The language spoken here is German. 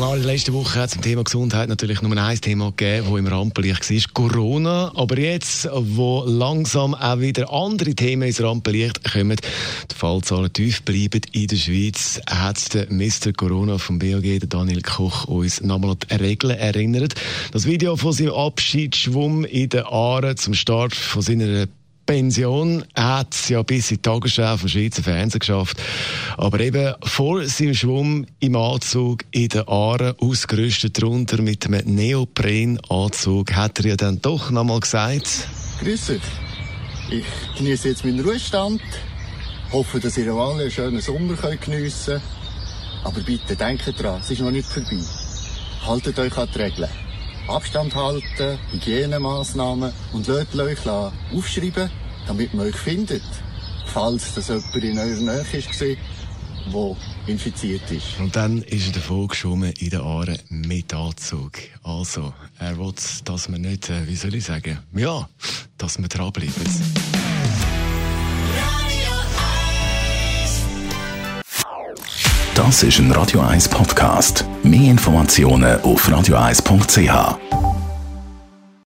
Klar, in der letzten Woche hat es zum Thema Gesundheit natürlich nur ein Thema gegeben, das im Rampenlicht war, Corona. Aber jetzt, wo langsam auch wieder andere Themen ins Rampenlicht kommen, die Fallzahlen tief bleiben in der Schweiz, hat der Mr. Corona vom BAG, der Daniel Koch, uns nochmal an die Regeln erinnert. Das Video von seinem Abschiedsschwumm in den Aare zum Start von seiner Pension. Hat es ja bis in die Tagesschau vom Schweizer Fernsehen geschafft. Aber eben vor seinem Schwumm im Anzug in den Aaren, ausgerüstet drunter mit einem Neoprenanzug, hat er ja dann doch nochmal gesagt. Grüß. Ich genieße jetzt meinen Ruhestand. Hoffe, dass ihr alle einen schönen Sommer geniessen könnt. Aber bitte denkt dran, es ist noch nicht vorbei. Haltet euch an die Regeln. Abstand halten, Hygienemaßnahmen und lasst euch aufschreiben, damit man euch findet. Falls das jemand in eurer Nähe war, der infiziert ist. Und dann ist er davon geschwommen in den Aare mit Anzug. Also, er will, dass wir nicht, äh, wie soll ich sagen, ja, dass wir dranbleiben. Das ist ein Radio 1 Podcast. Mehr Informationen auf radio1.ch.